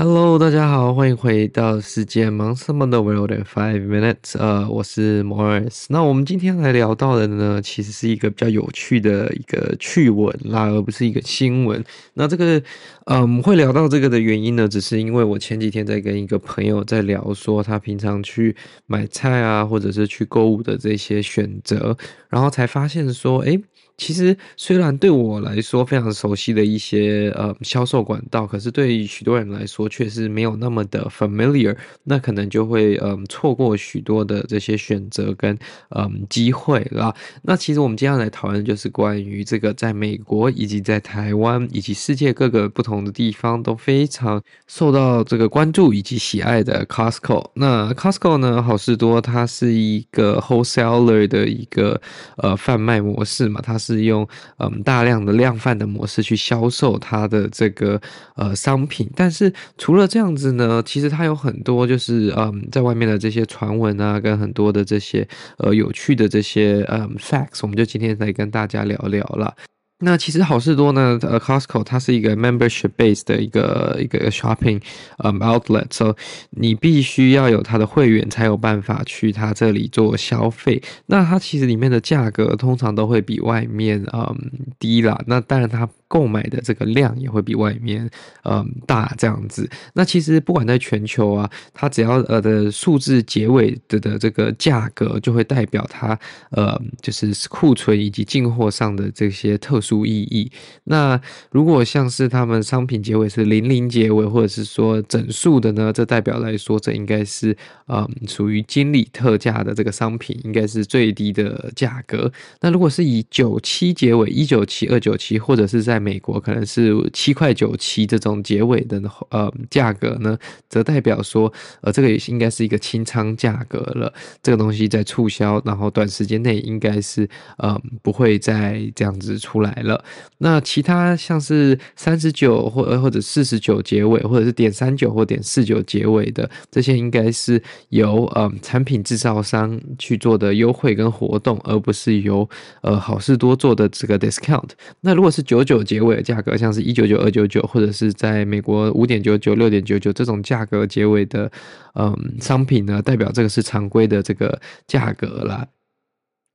Hello，大家好，欢迎回到世界忙什么的 World in Five Minutes。呃，我是 Morris。那我们今天来聊到的呢，其实是一个比较有趣的一个趣闻啦，而不是一个新闻。那这个，嗯，会聊到这个的原因呢，只是因为我前几天在跟一个朋友在聊，说他平常去买菜啊，或者是去购物的这些选择，然后才发现说，诶。其实，虽然对我来说非常熟悉的一些呃销售管道，可是对于许多人来说却是没有那么的 familiar，那可能就会嗯、呃、错过许多的这些选择跟嗯、机会啦。那其实我们接下来讨论就是关于这个在美国以及在台湾以及世界各个不同的地方都非常受到这个关注以及喜爱的 Costco。那 Costco 呢，好事多它是一个 wholesaler 的一个呃贩卖模式嘛，它。是用嗯大量的量贩的模式去销售它的这个呃商品，但是除了这样子呢，其实它有很多就是嗯在外面的这些传闻啊，跟很多的这些呃有趣的这些嗯 facts，我们就今天来跟大家聊聊了。那其实好事多呢，呃，Costco 它是一个 membership based 的一个一个 shopping 嗯 outlet，so 你必须要有它的会员才有办法去它这里做消费。那它其实里面的价格通常都会比外面嗯低啦。那当然它。购买的这个量也会比外面嗯大这样子。那其实不管在全球啊，它只要呃的数字结尾的的这个价格，就会代表它呃就是库存以及进货上的这些特殊意义。那如果像是他们商品结尾是零零结尾，或者是说整数的呢，这代表来说，这应该是嗯属于经理特价的这个商品，应该是最低的价格。那如果是以九七结尾，一九七、二九七，或者是在美国可能是七块九七这种结尾的呃价格呢，则代表说呃这个也应该是一个清仓价格了。这个东西在促销，然后短时间内应该是呃不会再这样子出来了。那其他像是三十九或或者四十九结尾，或者是点三九或点四九结尾的这些，应该是由呃产品制造商去做的优惠跟活动，而不是由呃好事多做的这个 discount。那如果是九九结尾的价格，像是一九九、二九九，或者是在美国五点九九、六点九九这种价格结尾的，嗯，商品呢，代表这个是常规的这个价格了。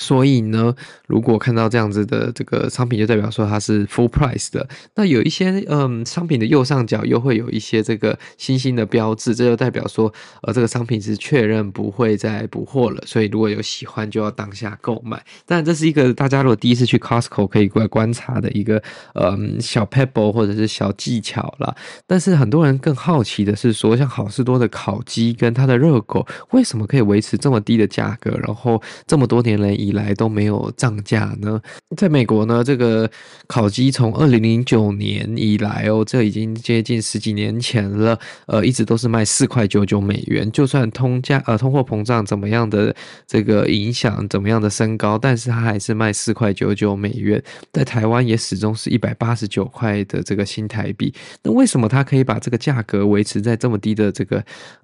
所以呢，如果看到这样子的这个商品，就代表说它是 full price 的。那有一些嗯，商品的右上角又会有一些这个星星的标志，这就代表说呃，这个商品是确认不会再补货了。所以如果有喜欢，就要当下购买。但，这是一个大家如果第一次去 Costco 可以过来观察的一个嗯小 pebble 或者是小技巧啦。但是很多人更好奇的是说，像好事多的烤鸡跟它的热狗，为什么可以维持这么低的价格，然后这么多年来以来都没有涨价呢？在美国呢，这个烤鸡从二零零九年以来哦，这已经接近十几年前了，呃，一直都是卖四块九九美元。就算通价呃通货膨胀怎么样的这个影响，怎么样的升高，但是它还是卖四块九九美元。在台湾也始终是一百八十九块的这个新台币。那为什么它可以把这个价格维持在这么低的这个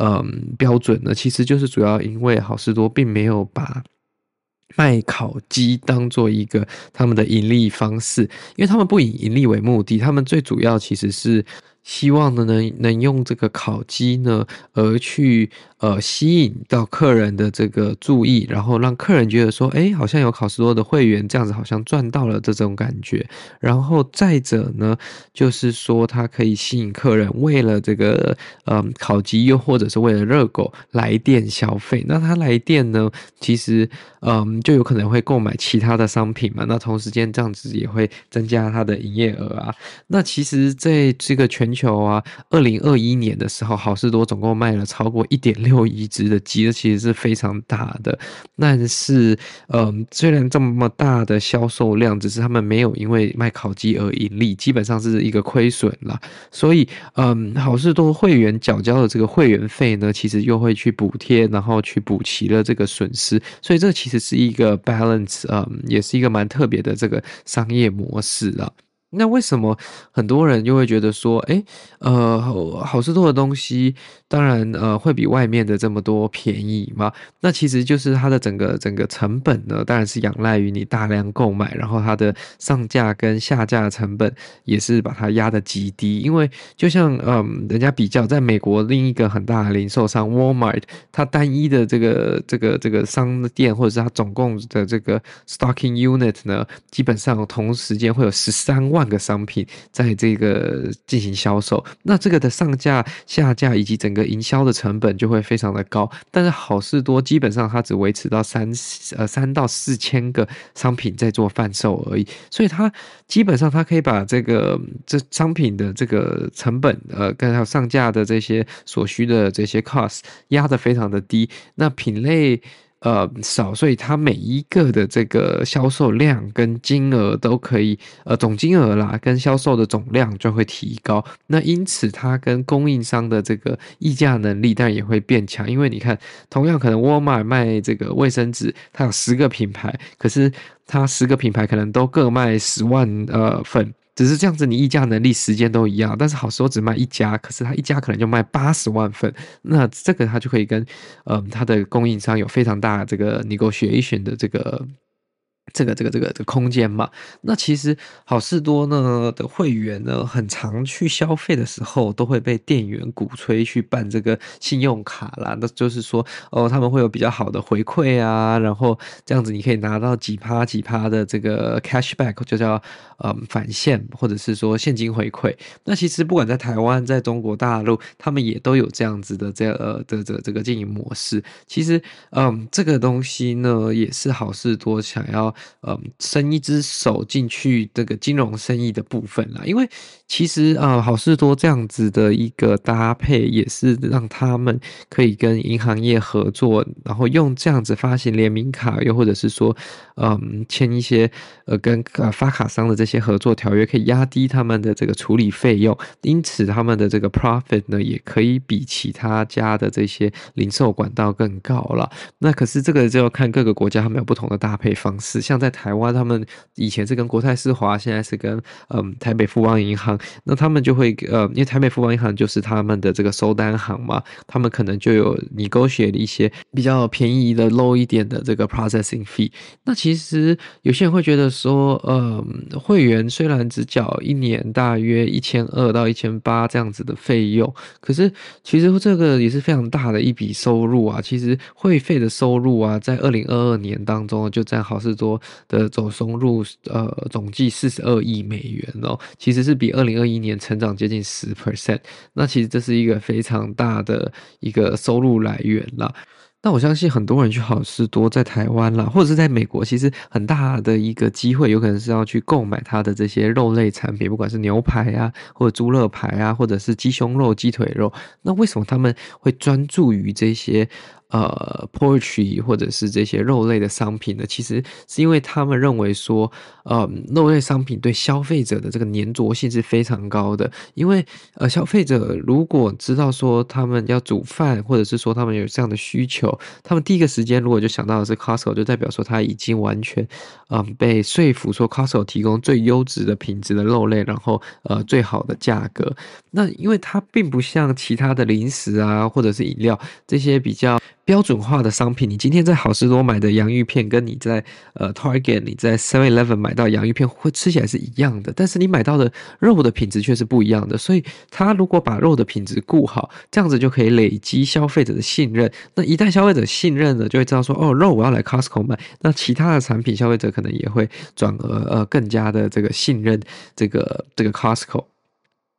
嗯、呃、标准呢？其实就是主要因为好事多并没有把卖烤鸡当做一个他们的盈利方式，因为他们不以盈利为目的，他们最主要其实是。希望呢，能能用这个烤鸡呢，而去呃吸引到客人的这个注意，然后让客人觉得说，哎，好像有考斯多的会员，这样子好像赚到了这种感觉。然后再者呢，就是说他可以吸引客人为了这个呃烤鸡，又或者是为了热狗来店消费。那他来店呢，其实嗯、就有可能会购买其他的商品嘛。那同时间这样子也会增加他的营业额啊。那其实在这个全球啊，二零二一年的时候，好事多总共卖了超过一点六亿只的鸡，这其实是非常大的。但是，嗯，虽然这么大的销售量，只是他们没有因为卖烤鸡而盈利，基本上是一个亏损了。所以，嗯，好事多会员缴交的这个会员费呢，其实又会去补贴，然后去补齐了这个损失。所以，这其实是一个 balance，嗯，也是一个蛮特别的这个商业模式啊。那为什么很多人就会觉得说，诶，呃，好市多的东西，当然呃会比外面的这么多便宜嘛？那其实就是它的整个整个成本呢，当然是仰赖于你大量购买，然后它的上架跟下架的成本也是把它压得极低。因为就像嗯、人家比较在美国另一个很大的零售商 Walmart，它单一的这个这个这个商店或者是它总共的这个 stocking unit 呢，基本上同时间会有十三万。万个商品在这个进行销售，那这个的上架、下架以及整个营销的成本就会非常的高。但是好事多基本上它只维持到三呃三到四千个商品在做贩售而已，所以它基本上它可以把这个这商品的这个成本呃跟还有上架的这些所需的这些 cost 压得非常的低，那品类。呃，少，所以它每一个的这个销售量跟金额都可以，呃，总金额啦，跟销售的总量就会提高。那因此，它跟供应商的这个议价能力当然也会变强。因为你看，同样可能沃尔玛卖这个卫生纸，它有十个品牌，可是它十个品牌可能都各卖十万呃份。只是这样子，你议价能力、时间都一样，但是好时候只卖一家，可是他一家可能就卖八十万份，那这个他就可以跟，嗯，他的供应商有非常大这个 negotiation 的这个。这个这个这个的空间嘛，那其实好事多呢的会员呢，很常去消费的时候，都会被店员鼓吹去办这个信用卡啦。那就是说，哦，他们会有比较好的回馈啊，然后这样子你可以拿到几趴几趴的这个 cashback，就叫嗯返现，或者是说现金回馈。那其实不管在台湾，在中国大陆，他们也都有这样子的这呃的这这个经营模式。其实，嗯，这个东西呢，也是好事多想要。嗯，伸一只手进去这个金融生意的部分啦，因为其实啊，好事多这样子的一个搭配，也是让他们可以跟银行业合作，然后用这样子发行联名卡，又或者是说，嗯，签一些呃跟呃发卡商的这些合作条约，可以压低他们的这个处理费用，因此他们的这个 profit 呢，也可以比其他家的这些零售管道更高了。那可是这个就要看各个国家他们有不同的搭配方式，像在台湾，他们以前是跟国泰世华，现在是跟嗯台北富邦银行。那他们就会呃，因为台北富邦银行就是他们的这个收单行嘛，他们可能就有 negotiate 一些比较便宜的 low 一点的这个 processing fee。那其实有些人会觉得说，呃，会员虽然只缴一年大约一千二到一千八这样子的费用，可是其实这个也是非常大的一笔收入啊。其实会费的收入啊，在二零二二年当中就占好事多的总收入呃总计四十二亿美元哦，其实是比二零二一年成长接近十 percent，那其实这是一个非常大的一个收入来源啦。那我相信很多人去好市多在台湾啦，或者是在美国，其实很大的一个机会，有可能是要去购买它的这些肉类产品，不管是牛排啊，或者猪肋排啊，或者是鸡胸肉、鸡腿肉。那为什么他们会专注于这些？呃，poetry 或者是这些肉类的商品呢，其实是因为他们认为说，呃，肉类商品对消费者的这个粘着性是非常高的。因为呃，消费者如果知道说他们要煮饭，或者是说他们有这样的需求，他们第一个时间如果就想到的是 Costco，就代表说他已经完全嗯、被说服说 Costco 提供最优质的品质的肉类，然后呃最好的价格。那因为它并不像其他的零食啊，或者是饮料这些比较。标准化的商品，你今天在好市多买的洋芋片，跟你在呃 Target、你在 Seven Eleven 买到洋芋片，会吃起来是一样的，但是你买到的肉的品质却是不一样的。所以，他如果把肉的品质顾好，这样子就可以累积消费者的信任。那一旦消费者信任了，就会知道说，哦，肉我要来 Costco 买。那其他的产品，消费者可能也会转而呃更加的这个信任这个这个 Costco。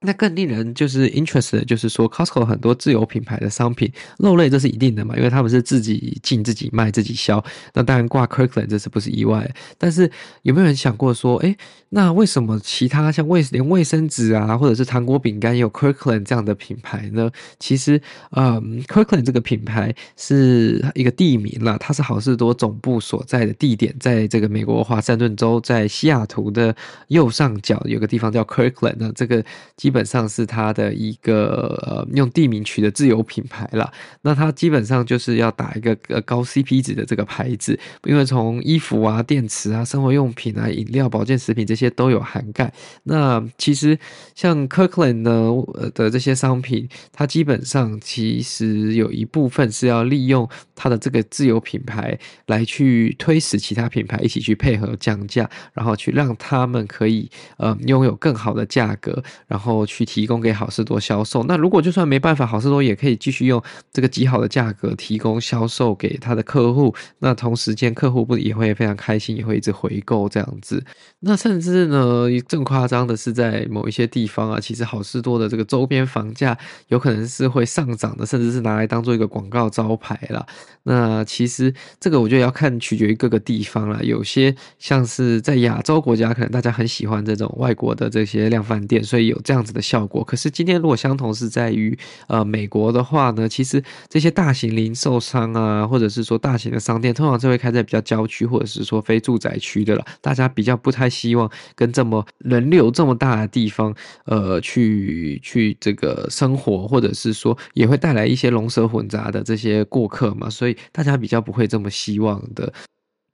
那更令人就是 interest 的就是说，Costco 很多自有品牌的商品，肉类这是一定的嘛，因为他们是自己进、自己卖、自己销。那当然挂 Kirkland 这是不是意外？但是有没有人想过说，诶，那为什么其他像卫连卫生纸啊，或者是糖果饼干也有 Kirkland 这样的品牌呢？其实，嗯，Kirkland 这个品牌是一个地名啦，它是好事多总部所在的地点，在这个美国华盛顿州，在西雅图的右上角有个地方叫 Kirkland。那这个基本上是它的一个呃用地名取的自有品牌啦。那它基本上就是要打一个呃高 CP 值的这个牌子，因为从衣服啊、电池啊、生活用品啊、饮料、保健食品这些都有涵盖。那其实像 Kirkland 呢的这些商品，它基本上其实有一部分是要利用它的这个自有品牌来去推使其他品牌一起去配合降价，然后去让他们可以呃拥有更好的价格，然后去提供给好事多销售。那如果就算没办法，好事多也可以继续用这个极好的价格提供销售给他的客户。那同时间客户不也会非常开心，也会一直回购这样子。那甚至呢，更夸张的是在某一些地方啊，其实好事多的这个周边房价有可能是会上涨的，甚至是拿来当做一个广告招牌啦。那其实这个我觉得要看取决于各个地方啦，有些像是在亚洲国家，可能大家很喜欢这种外国的这些量贩店，所以有这样子的效果。可是今天如果相同是在于呃美国的话呢，其实这些大型零售商啊，或者是说大型的商店，通常是会开在比较郊区或者是说非住宅区的了。大家比较不太希望跟这么人流这么大的地方，呃，去去这个生活，或者是说也会带来一些龙蛇混杂的这些过客嘛，所以大家比较不会这么希望的。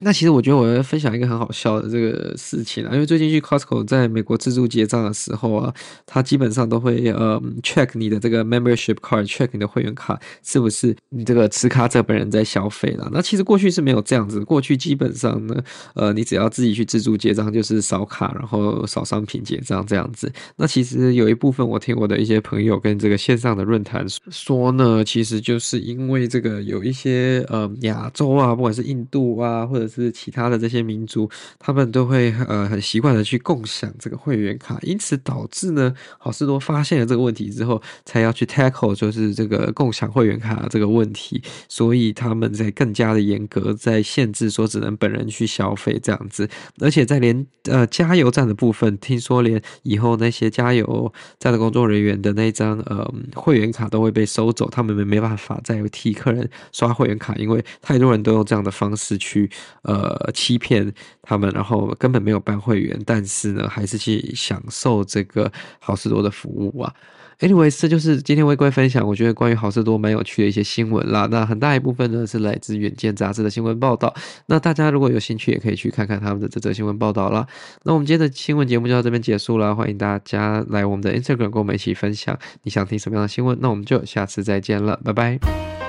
那其实我觉得我要分享一个很好笑的这个事情啊，因为最近去 Costco 在美国自助结账的时候啊，他基本上都会呃 check 你的这个 membership card，check 你的会员卡是不是你这个持卡者本人在消费啦。那其实过去是没有这样子，过去基本上呢，呃，你只要自己去自助结账，就是扫卡然后扫商品结账这样子。那其实有一部分我听我的一些朋友跟这个线上的论坛说呢，其实就是因为这个有一些呃亚洲啊，不管是印度啊或者是其他的这些民族，他们都会呃很习惯的去共享这个会员卡，因此导致呢，好事多发现了这个问题之后，才要去 tackle 就是这个共享会员卡这个问题，所以他们在更加的严格，在限制说只能本人去消费这样子，而且在连呃加油站的部分，听说连以后那些加油站的工作人员的那张呃会员卡都会被收走，他们没没办法再替客人刷会员卡，因为太多人都用这样的方式去呃。欺骗他们，然后根本没有办会员，但是呢，还是去享受这个好事多的服务啊。Anyways，这就是今天为各位分享，我觉得关于好事多蛮有趣的一些新闻啦。那很大一部分呢是来自《远见》杂志的新闻报道。那大家如果有兴趣，也可以去看看他们的这则新闻报道啦。那我们今天的新闻节目就到这边结束了，欢迎大家来我们的 Instagram 跟我们一起分享你想听什么样的新闻。那我们就下次再见了，拜拜。